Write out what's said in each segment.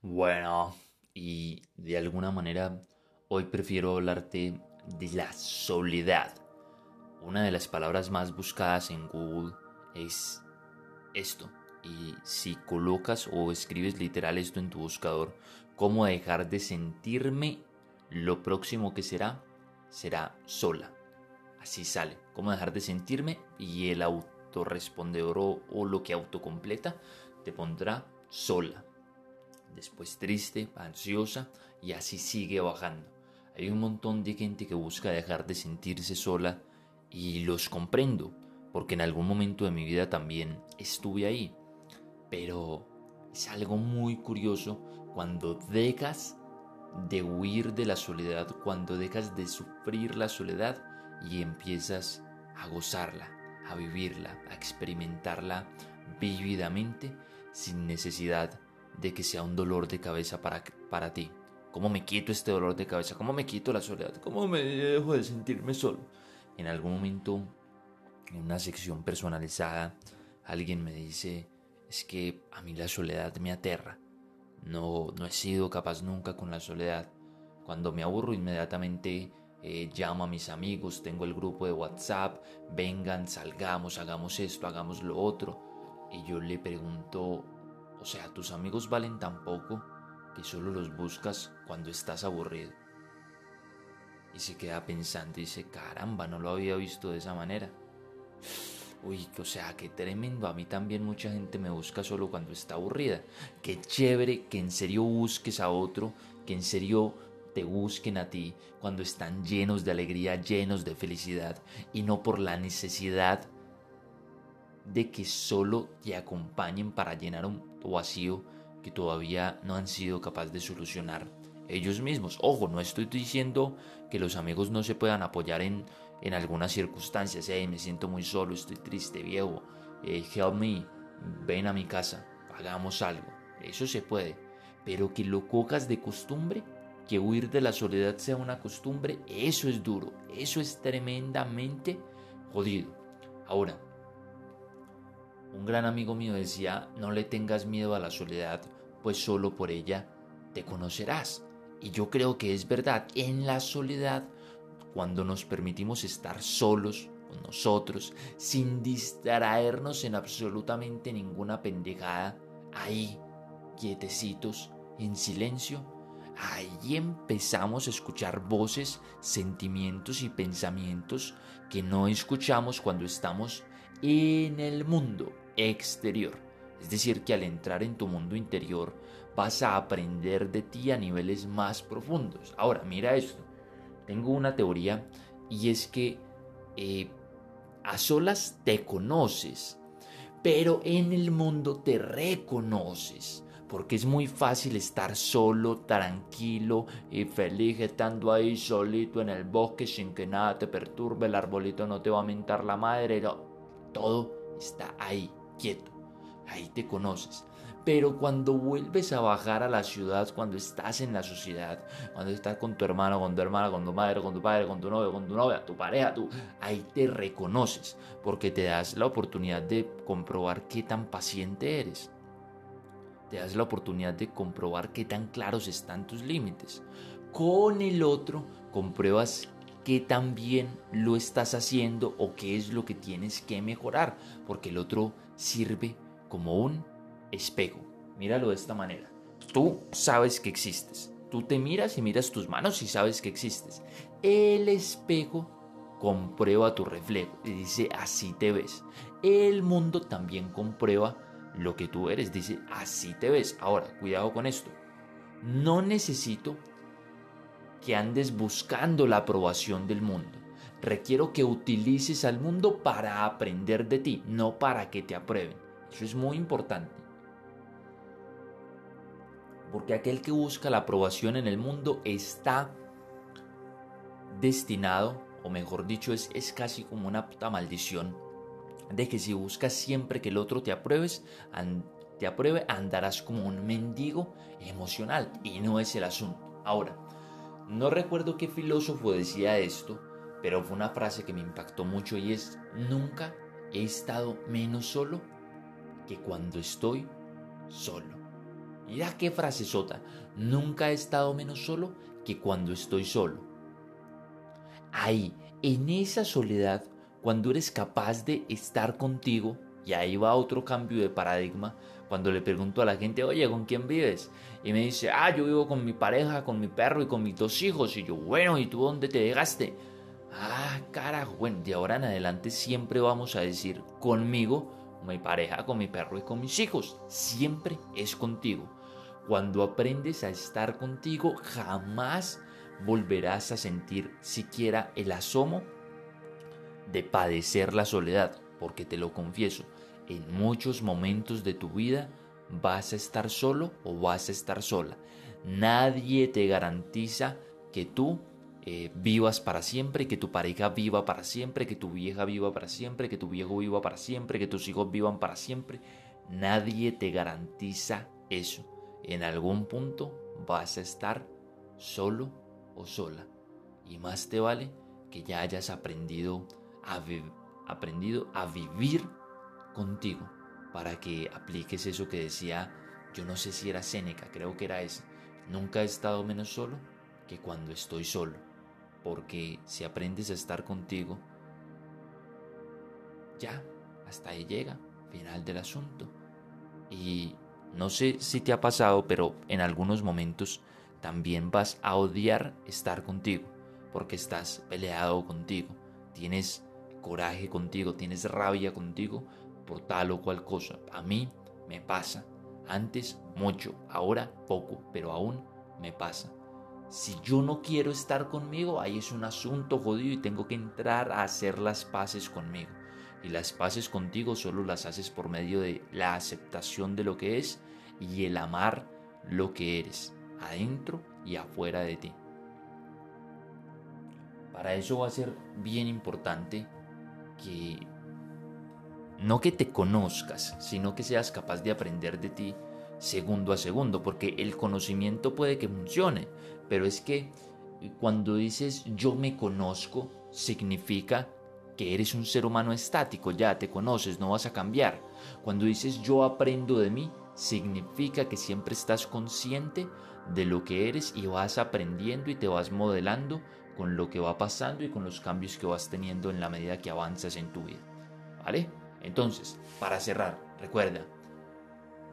Bueno, y de alguna manera hoy prefiero hablarte de la soledad. Una de las palabras más buscadas en Google es esto. Y si colocas o escribes literal esto en tu buscador, cómo dejar de sentirme, lo próximo que será será sola. Así sale. Cómo dejar de sentirme y el autorrespondedor o, o lo que autocompleta te pondrá sola después triste, ansiosa y así sigue bajando. Hay un montón de gente que busca dejar de sentirse sola y los comprendo, porque en algún momento de mi vida también estuve ahí. Pero es algo muy curioso cuando dejas de huir de la soledad, cuando dejas de sufrir la soledad y empiezas a gozarla, a vivirla, a experimentarla vívidamente sin necesidad de que sea un dolor de cabeza para, para ti. ¿Cómo me quito este dolor de cabeza? ¿Cómo me quito la soledad? ¿Cómo me dejo de sentirme solo? En algún momento, en una sección personalizada, alguien me dice, es que a mí la soledad me aterra. No, no he sido capaz nunca con la soledad. Cuando me aburro inmediatamente eh, llamo a mis amigos, tengo el grupo de WhatsApp, vengan, salgamos, hagamos esto, hagamos lo otro. Y yo le pregunto, o sea, tus amigos valen tan poco que solo los buscas cuando estás aburrido. Y se queda pensando y dice, caramba, no lo había visto de esa manera. Uy, o sea, qué tremendo. A mí también mucha gente me busca solo cuando está aburrida. Qué chévere que en serio busques a otro, que en serio te busquen a ti cuando están llenos de alegría, llenos de felicidad y no por la necesidad de que solo te acompañen para llenar un vacío que todavía no han sido capaces de solucionar ellos mismos. Ojo, no estoy diciendo que los amigos no se puedan apoyar en, en algunas circunstancias. Hey, me siento muy solo, estoy triste, viejo. Help me, ven a mi casa, hagamos algo. Eso se puede. Pero que lo cojas de costumbre, que huir de la soledad sea una costumbre, eso es duro. Eso es tremendamente jodido. Ahora, un gran amigo mío decía, no le tengas miedo a la soledad, pues solo por ella te conocerás. Y yo creo que es verdad, en la soledad, cuando nos permitimos estar solos con nosotros, sin distraernos en absolutamente ninguna pendejada, ahí, quietecitos, en silencio, ahí empezamos a escuchar voces, sentimientos y pensamientos que no escuchamos cuando estamos en el mundo exterior. Es decir, que al entrar en tu mundo interior vas a aprender de ti a niveles más profundos. Ahora, mira esto. Tengo una teoría y es que eh, a solas te conoces, pero en el mundo te reconoces. Porque es muy fácil estar solo, tranquilo y feliz estando ahí solito en el bosque sin que nada te perturbe, el arbolito no te va a mentar la madre, todo está ahí, quieto. Ahí te conoces. Pero cuando vuelves a bajar a la ciudad, cuando estás en la sociedad, cuando estás con tu hermano, con tu hermana, con tu madre, con tu padre, con tu novio, con tu novia, tu pareja, tú, ahí te reconoces, porque te das la oportunidad de comprobar qué tan paciente eres. Te das la oportunidad de comprobar qué tan claros están tus límites. Con el otro compruebas qué lo estás haciendo o qué es lo que tienes que mejorar, porque el otro sirve como un espejo. Míralo de esta manera. Tú sabes que existes. Tú te miras y miras tus manos y sabes que existes. El espejo comprueba tu reflejo y dice así te ves. El mundo también comprueba lo que tú eres. Dice así te ves. Ahora, cuidado con esto. No necesito que andes buscando la aprobación del mundo. Requiero que utilices al mundo para aprender de ti, no para que te aprueben. Eso es muy importante. Porque aquel que busca la aprobación en el mundo está destinado, o mejor dicho, es, es casi como una puta maldición, de que si buscas siempre que el otro te apruebes, te apruebe, andarás como un mendigo emocional. Y no es el asunto. Ahora, no recuerdo qué filósofo decía esto, pero fue una frase que me impactó mucho y es, nunca he estado menos solo que cuando estoy solo. Mira qué frase sota. Nunca he estado menos solo que cuando estoy solo. Ahí, en esa soledad, cuando eres capaz de estar contigo, y ahí va otro cambio de paradigma, cuando le pregunto a la gente, oye, ¿con quién vives? Y me dice, ah, yo vivo con mi pareja, con mi perro y con mis dos hijos. Y yo, bueno, ¿y tú dónde te dejaste? Ah, carajo, bueno, de ahora en adelante siempre vamos a decir conmigo, mi pareja, con mi perro y con mis hijos. Siempre es contigo. Cuando aprendes a estar contigo, jamás volverás a sentir siquiera el asomo de padecer la soledad, porque te lo confieso, en muchos momentos de tu vida vas a estar solo o vas a estar sola. Nadie te garantiza que tú eh, vivas para siempre, que tu pareja viva para siempre, que tu vieja viva para siempre, que tu viejo viva para siempre, que tus hijos vivan para siempre. Nadie te garantiza eso. En algún punto vas a estar solo o sola. Y más te vale que ya hayas aprendido aprendido a vivir contigo para que apliques eso que decía, yo no sé si era Séneca, creo que era ese. Nunca he estado menos solo que cuando estoy solo. Porque si aprendes a estar contigo, ya, hasta ahí llega, final del asunto. Y no sé si te ha pasado, pero en algunos momentos también vas a odiar estar contigo, porque estás peleado contigo, tienes coraje contigo, tienes rabia contigo tal o cual cosa. A mí me pasa. Antes mucho, ahora poco, pero aún me pasa. Si yo no quiero estar conmigo, ahí es un asunto jodido y tengo que entrar a hacer las paces conmigo. Y las paces contigo solo las haces por medio de la aceptación de lo que es y el amar lo que eres, adentro y afuera de ti. Para eso va a ser bien importante que no que te conozcas, sino que seas capaz de aprender de ti segundo a segundo, porque el conocimiento puede que funcione, pero es que cuando dices yo me conozco, significa que eres un ser humano estático, ya te conoces, no vas a cambiar. Cuando dices yo aprendo de mí, significa que siempre estás consciente de lo que eres y vas aprendiendo y te vas modelando con lo que va pasando y con los cambios que vas teniendo en la medida que avanzas en tu vida. ¿Vale? Entonces, para cerrar, recuerda,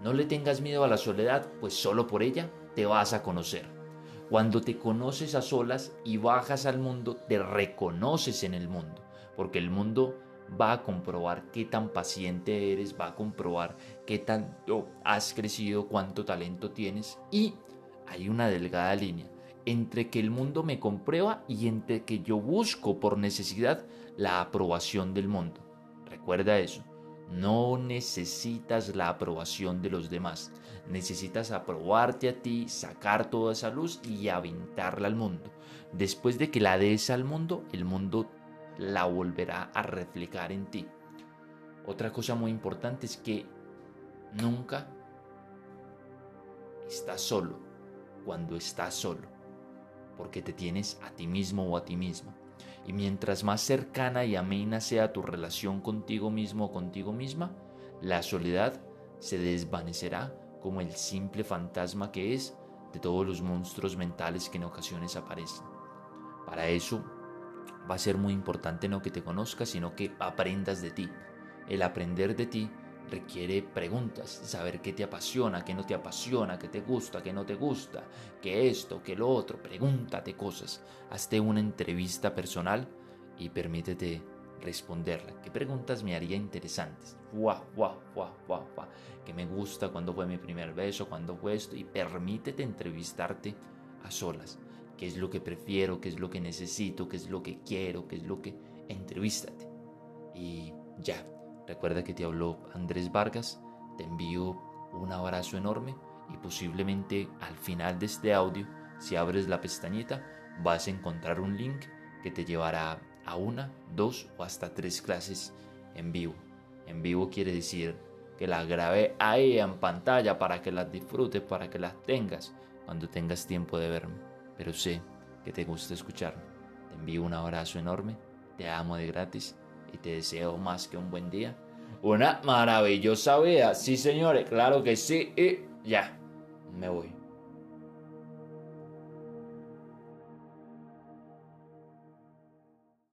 no le tengas miedo a la soledad, pues solo por ella te vas a conocer. Cuando te conoces a solas y bajas al mundo, te reconoces en el mundo, porque el mundo va a comprobar qué tan paciente eres, va a comprobar qué tanto has crecido, cuánto talento tienes y hay una delgada línea entre que el mundo me comprueba y entre que yo busco por necesidad la aprobación del mundo. Recuerda eso, no necesitas la aprobación de los demás, necesitas aprobarte a ti, sacar toda esa luz y aventarla al mundo. Después de que la des al mundo, el mundo la volverá a reflejar en ti. Otra cosa muy importante es que nunca estás solo cuando estás solo porque te tienes a ti mismo o a ti mismo. Y mientras más cercana y amena sea tu relación contigo mismo o contigo misma, la soledad se desvanecerá como el simple fantasma que es de todos los monstruos mentales que en ocasiones aparecen. Para eso va a ser muy importante no que te conozcas, sino que aprendas de ti. El aprender de ti requiere preguntas, saber qué te apasiona, qué no te apasiona, qué te gusta, qué no te gusta, qué esto, qué lo otro. Pregúntate cosas, hazte una entrevista personal y permítete responderla. ¿Qué preguntas me haría interesantes? Guau, guau, guau, guau, guau. ¿Qué me gusta? ¿Cuándo fue mi primer beso? ¿Cuándo fue esto? Y permítete entrevistarte a solas. ¿Qué es lo que prefiero? ¿Qué es lo que necesito? ¿Qué es lo que quiero? ¿Qué es lo que... Entrevístate. Y ya, Recuerda que te habló Andrés Vargas, te envío un abrazo enorme y posiblemente al final de este audio, si abres la pestañita, vas a encontrar un link que te llevará a una, dos o hasta tres clases en vivo. En vivo quiere decir que las grabé ahí en pantalla para que las disfrutes, para que las tengas cuando tengas tiempo de verme. Pero sé que te gusta escucharme. Te envío un abrazo enorme, te amo de gratis y te deseo más que un buen día. Una maravillosa vida, sí señores, claro que sí, y ya. me voy.